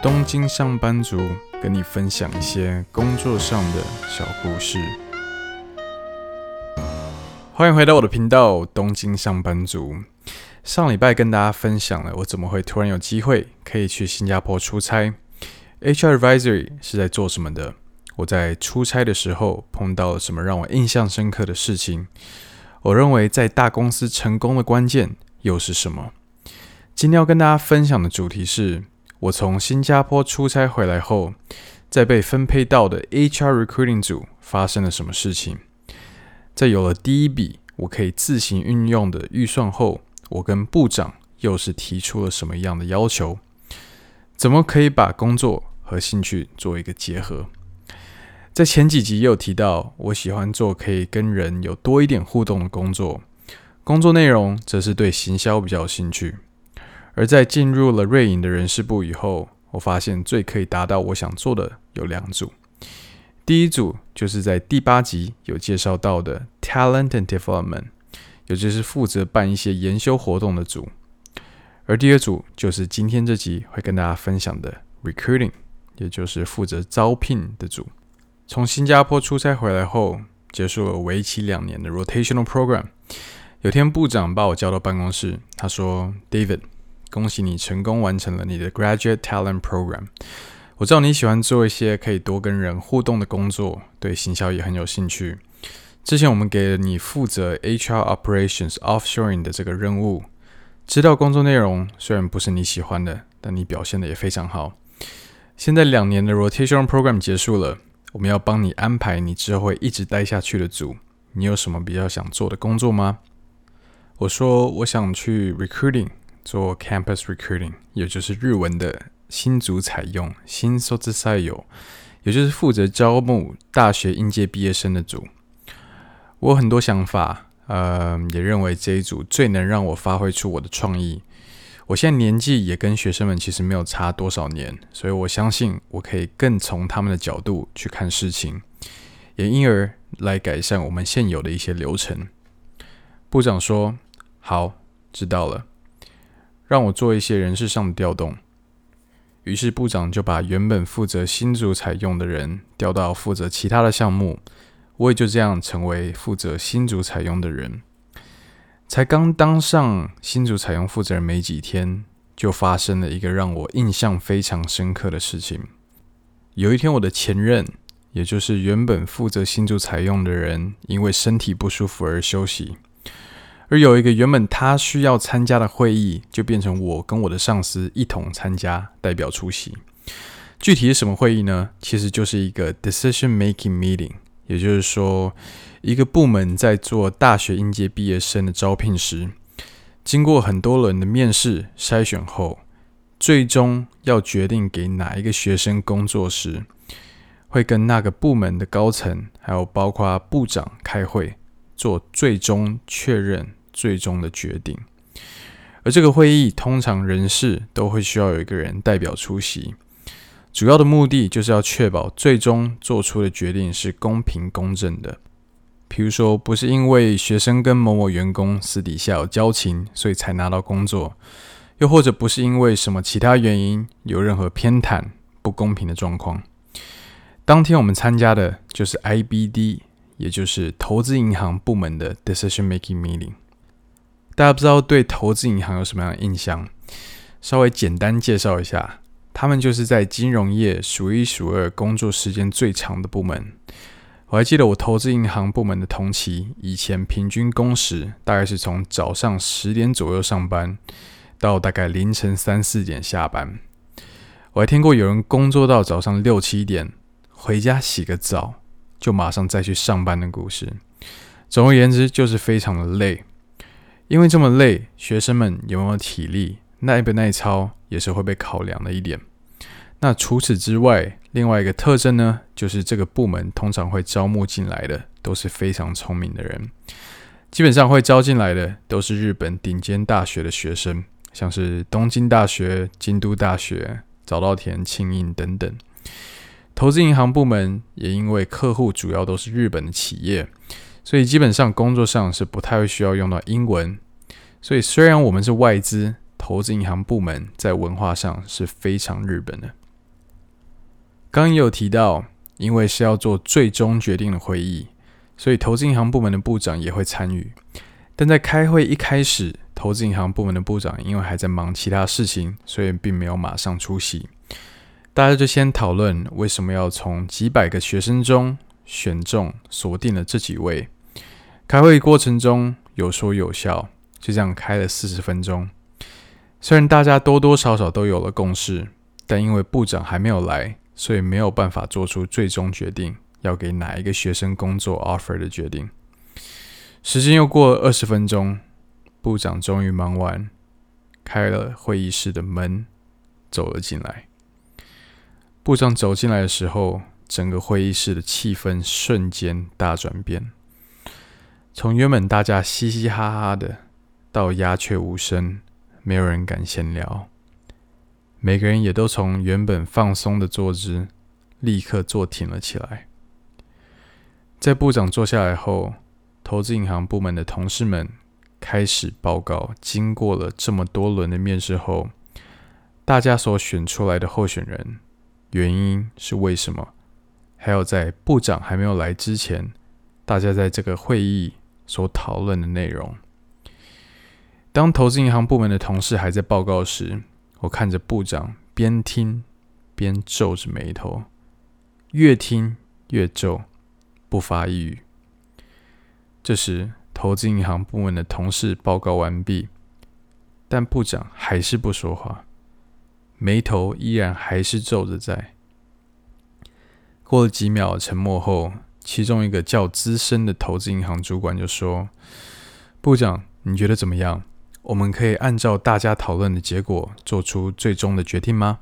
东京上班族跟你分享一些工作上的小故事。欢迎回到我的频道，东京上班族。上礼拜跟大家分享了我怎么会突然有机会可以去新加坡出差。HR Advisory 是在做什么的？我在出差的时候碰到了什么让我印象深刻的事情？我认为在大公司成功的关键又是什么？今天要跟大家分享的主题是。我从新加坡出差回来后，在被分配到的 HR Recruiting 组发生了什么事情？在有了第一笔我可以自行运用的预算后，我跟部长又是提出了什么样的要求？怎么可以把工作和兴趣做一个结合？在前几集也有提到，我喜欢做可以跟人有多一点互动的工作，工作内容则是对行销比较有兴趣。而在进入了瑞银的人事部以后，我发现最可以达到我想做的有两组。第一组就是在第八集有介绍到的 Talent and Development，也就是负责办一些研修活动的组；而第二组就是今天这集会跟大家分享的 Recruiting，也就是负责招聘的组。从新加坡出差回来后，结束了为期两年的 Rotational Program。有天部长把我叫到办公室，他说：“David。”恭喜你成功完成了你的 Graduate Talent Program。我知道你喜欢做一些可以多跟人互动的工作，对行销也很有兴趣。之前我们给了你负责 HR Operations Offshoring 的这个任务，知道工作内容虽然不是你喜欢的，但你表现得也非常好。现在两年的 Rotation Program 结束了，我们要帮你安排你之后会一直待下去的组。你有什么比较想做的工作吗？我说我想去 Recruiting。做 campus recruiting，也就是日文的新卒采用，新卒采用，也就是负责招募大学应届毕业生的组。我有很多想法，呃，也认为这一组最能让我发挥出我的创意。我现在年纪也跟学生们其实没有差多少年，所以我相信我可以更从他们的角度去看事情，也因而来改善我们现有的一些流程。部长说：“好，知道了。”让我做一些人事上的调动，于是部长就把原本负责新组采用的人调到负责其他的项目，我也就这样成为负责新组采用的人。才刚当上新组采用负责人没几天，就发生了一个让我印象非常深刻的事情。有一天，我的前任，也就是原本负责新组采用的人，因为身体不舒服而休息。而有一个原本他需要参加的会议，就变成我跟我的上司一同参加，代表出席。具体是什么会议呢？其实就是一个 decision making meeting，也就是说，一个部门在做大学应届毕业生的招聘时，经过很多轮的面试筛选后，最终要决定给哪一个学生工作时，会跟那个部门的高层，还有包括部长开会，做最终确认。最终的决定，而这个会议通常人事都会需要有一个人代表出席，主要的目的就是要确保最终做出的决定是公平公正的。譬如说，不是因为学生跟某某员工私底下有交情，所以才拿到工作，又或者不是因为什么其他原因有任何偏袒、不公平的状况。当天我们参加的就是 IBD，也就是投资银行部门的 Decision Making Meeting。大家不知道对投资银行有什么样的印象？稍微简单介绍一下，他们就是在金融业数一数二工作时间最长的部门。我还记得我投资银行部门的同期，以前平均工时大概是从早上十点左右上班，到大概凌晨三四点下班。我还听过有人工作到早上六七点，回家洗个澡，就马上再去上班的故事。总而言之，就是非常的累。因为这么累，学生们有没有体力，耐不耐操也是会被考量的一点。那除此之外，另外一个特征呢，就是这个部门通常会招募进来的都是非常聪明的人，基本上会招进来的都是日本顶尖大学的学生，像是东京大学、京都大学、早稻田、庆应等等。投资银行部门也因为客户主要都是日本的企业。所以基本上工作上是不太会需要用到英文。所以虽然我们是外资投资银行部门，在文化上是非常日本的。刚也有提到，因为是要做最终决定的会议，所以投资银行部门的部长也会参与。但在开会一开始，投资银行部门的部长因为还在忙其他事情，所以并没有马上出席。大家就先讨论为什么要从几百个学生中选中锁定了这几位。开会过程中有说有笑，就这样开了四十分钟。虽然大家多多少少都有了共识，但因为部长还没有来，所以没有办法做出最终决定要给哪一个学生工作 offer 的决定。时间又过了二十分钟，部长终于忙完，开了会议室的门，走了进来。部长走进来的时候，整个会议室的气氛瞬间大转变。从原本大家嘻嘻哈哈的，到鸦雀无声，没有人敢闲聊。每个人也都从原本放松的坐姿，立刻坐挺了起来。在部长坐下来后，投资银行部门的同事们开始报告，经过了这么多轮的面试后，大家所选出来的候选人，原因是为什么？还有在部长还没有来之前，大家在这个会议。所讨论的内容。当投资银行部门的同事还在报告时，我看着部长边听边皱着眉头，越听越皱，不发一语。这时，投资银行部门的同事报告完毕，但部长还是不说话，眉头依然还是皱着在。过了几秒沉默后，其中一个较资深的投资银行主管就说：“部长，你觉得怎么样？我们可以按照大家讨论的结果做出最终的决定吗？”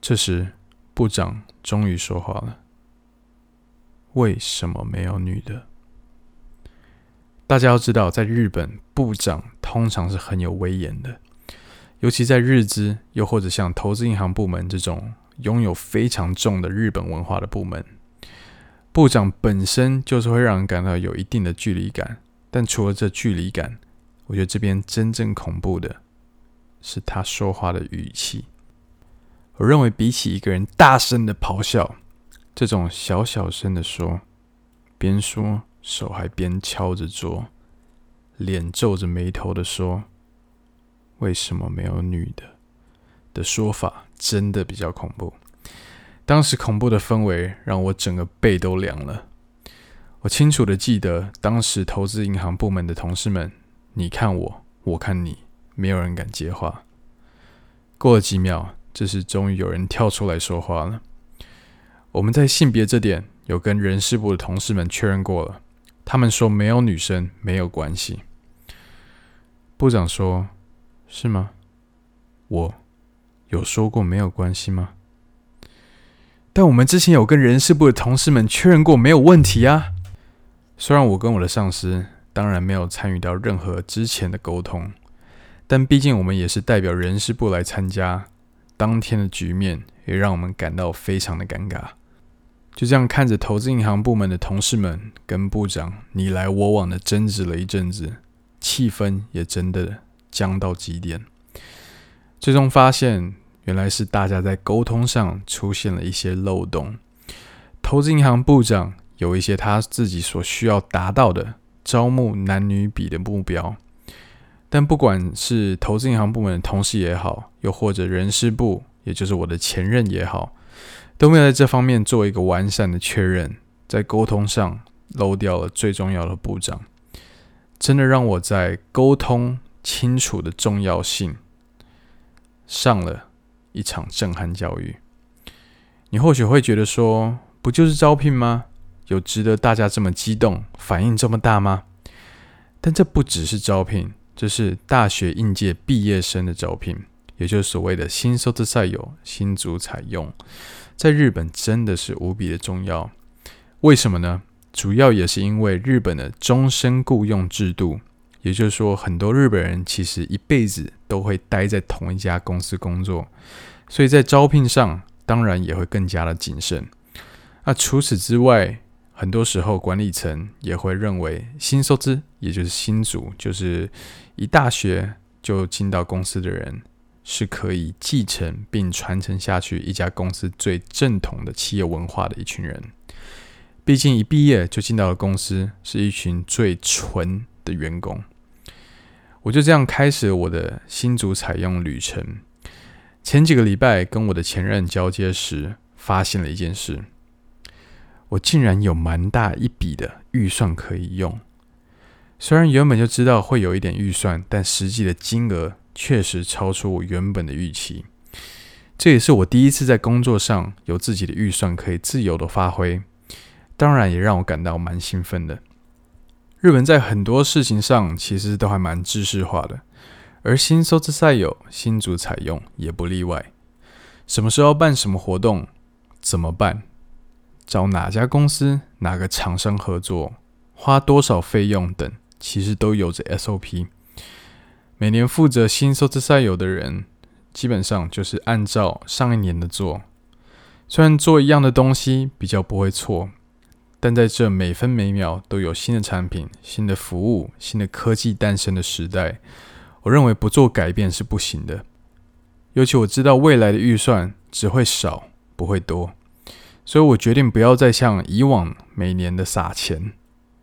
这时，部长终于说话了：“为什么没有女的？”大家要知道，在日本，部长通常是很有威严的，尤其在日资，又或者像投资银行部门这种拥有非常重的日本文化的部门。部长本身就是会让人感到有一定的距离感，但除了这距离感，我觉得这边真正恐怖的是他说话的语气。我认为比起一个人大声的咆哮，这种小小声的说，边说手还边敲着桌，脸皱着眉头的说“为什么没有女的”的说法，真的比较恐怖。当时恐怖的氛围让我整个背都凉了。我清楚的记得，当时投资银行部门的同事们，你看我，我看你，没有人敢接话。过了几秒，这时终于有人跳出来说话了。我们在性别这点有跟人事部的同事们确认过了，他们说没有女生没有关系。部长说：“是吗？我有说过没有关系吗？”但我们之前有跟人事部的同事们确认过，没有问题啊。虽然我跟我的上司当然没有参与到任何之前的沟通，但毕竟我们也是代表人事部来参加，当天的局面也让我们感到非常的尴尬。就这样看着投资银行部门的同事们跟部长你来我往的争执了一阵子，气氛也真的僵到极点。最终发现。原来是大家在沟通上出现了一些漏洞。投资银行部长有一些他自己所需要达到的招募男女比的目标，但不管是投资银行部门的同事也好，又或者人事部，也就是我的前任也好，都没有在这方面做一个完善的确认，在沟通上漏掉了最重要的部长，真的让我在沟通清楚的重要性上了。一场震撼教育，你或许会觉得说，不就是招聘吗？有值得大家这么激动、反应这么大吗？但这不只是招聘，这是大学应届毕业生的招聘，也就是所谓的新卒采用、新卒采用，在日本真的是无比的重要。为什么呢？主要也是因为日本的终身雇佣制度，也就是说，很多日本人其实一辈子都会待在同一家公司工作。所以在招聘上，当然也会更加的谨慎。那除此之外，很多时候管理层也会认为新收资，也就是新卒，就是一大学就进到公司的人，是可以继承并传承下去一家公司最正统的企业文化的一群人。毕竟一毕业就进到了公司，是一群最纯的员工。我就这样开始了我的新竹采用旅程。前几个礼拜跟我的前任交接时，发现了一件事：我竟然有蛮大一笔的预算可以用。虽然原本就知道会有一点预算，但实际的金额确实超出我原本的预期。这也是我第一次在工作上有自己的预算可以自由的发挥，当然也让我感到蛮兴奋的。日本在很多事情上其实都还蛮制式化的，而新收之赛有新竹采用也不例外。什么时候办什么活动，怎么办，找哪家公司、哪个厂商合作，花多少费用等。其实都有着 SOP，每年负责新收之赛有的人，基本上就是按照上一年的做。虽然做一样的东西比较不会错，但在这每分每秒都有新的产品、新的服务、新的科技诞生的时代，我认为不做改变是不行的。尤其我知道未来的预算只会少，不会多，所以我决定不要再像以往每年的撒钱。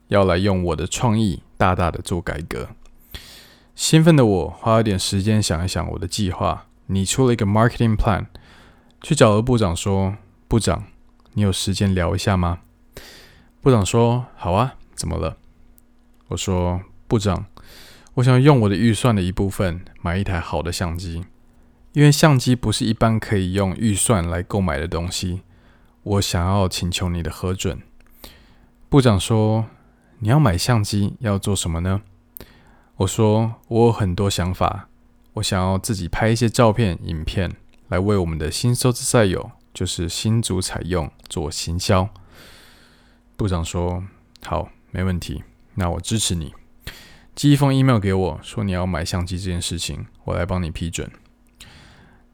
要来用我的创意大大的做改革。兴奋的我花了点时间想一想我的计划，拟出了一个 marketing plan，去找了部长说：“部长，你有时间聊一下吗？”部长说：“好啊，怎么了？”我说：“部长，我想用我的预算的一部分买一台好的相机，因为相机不是一般可以用预算来购买的东西。我想要请求你的核准。”部长说。你要买相机要做什么呢？我说我有很多想法，我想要自己拍一些照片、影片，来为我们的新收之赛友，就是新竹采用做行销。部长说好，没问题，那我支持你。寄一封 email 给我说你要买相机这件事情，我来帮你批准。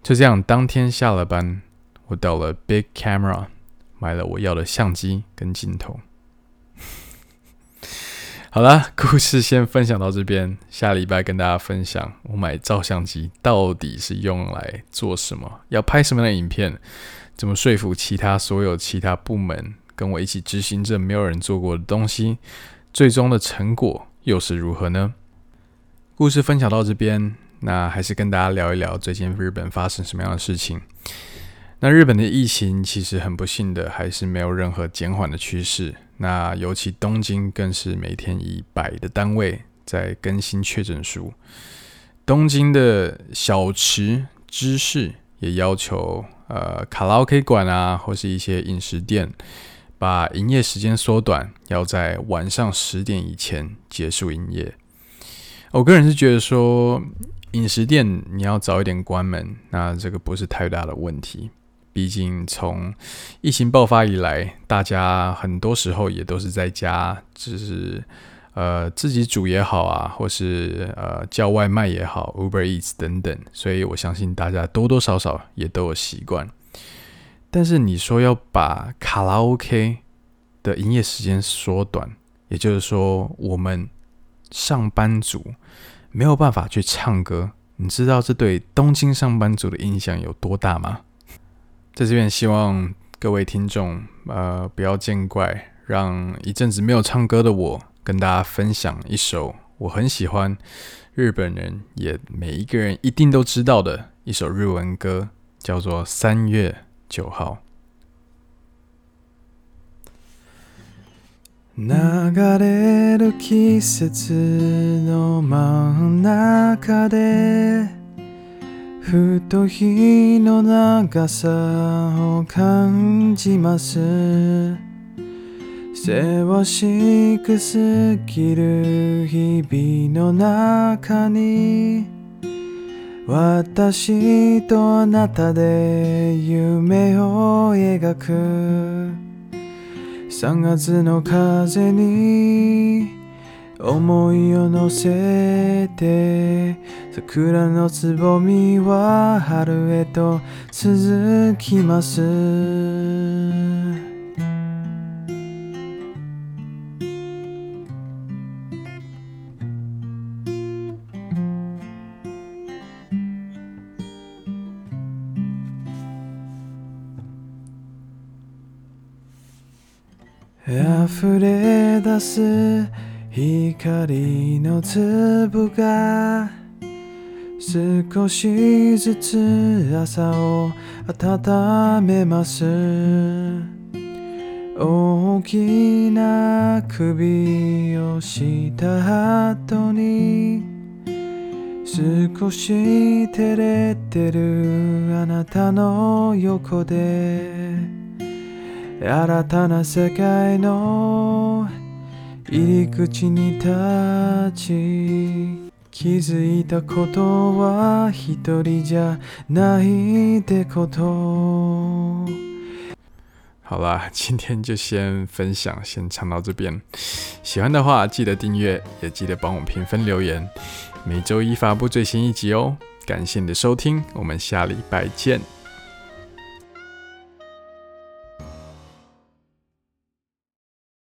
就这样，当天下了班，我到了 Big Camera 买了我要的相机跟镜头。好啦，故事先分享到这边。下礼拜跟大家分享，我买照相机到底是用来做什么？要拍什么样的影片？怎么说服其他所有其他部门跟我一起执行这没有人做过的东西？最终的成果又是如何呢？故事分享到这边，那还是跟大家聊一聊最近日本发生什么样的事情。那日本的疫情其实很不幸的，还是没有任何减缓的趋势。那尤其东京更是每天以百的单位在更新确诊数。东京的小池知事也要求，呃，卡拉 OK 馆啊，或是一些饮食店，把营业时间缩短，要在晚上十点以前结束营业。我个人是觉得说，饮食店你要早一点关门，那这个不是太大的问题。毕竟从疫情爆发以来，大家很多时候也都是在家，只是呃自己煮也好啊，或是呃叫外卖也好，Uber Eats 等等，所以我相信大家多多少少也都有习惯。但是你说要把卡拉 OK 的营业时间缩短，也就是说我们上班族没有办法去唱歌，你知道这对东京上班族的影响有多大吗？在这边希望各位听众，呃，不要见怪，让一阵子没有唱歌的我跟大家分享一首我很喜欢，日本人也每一个人一定都知道的一首日文歌，叫做《三月九号》。流れる季节の真ん中でふと日の长さを感じますせわしく过ぎる日々の中に私とあなたで梦を描く。三月の风に思いを乗せて桜のつぼみは春へと続きます。溢れ出す光の粒が少しずつ朝を温めます。大きな首をした后に少し照れてるあなたの横で新たな世界の入り口に立ち気づいたことは一人じゃないってこと。好啦，今天就先分享，先唱到这边。喜欢的话记得订阅，也记得帮我评分留言。每周一发布最新一集哦。感谢你的收听，我们下礼拜见。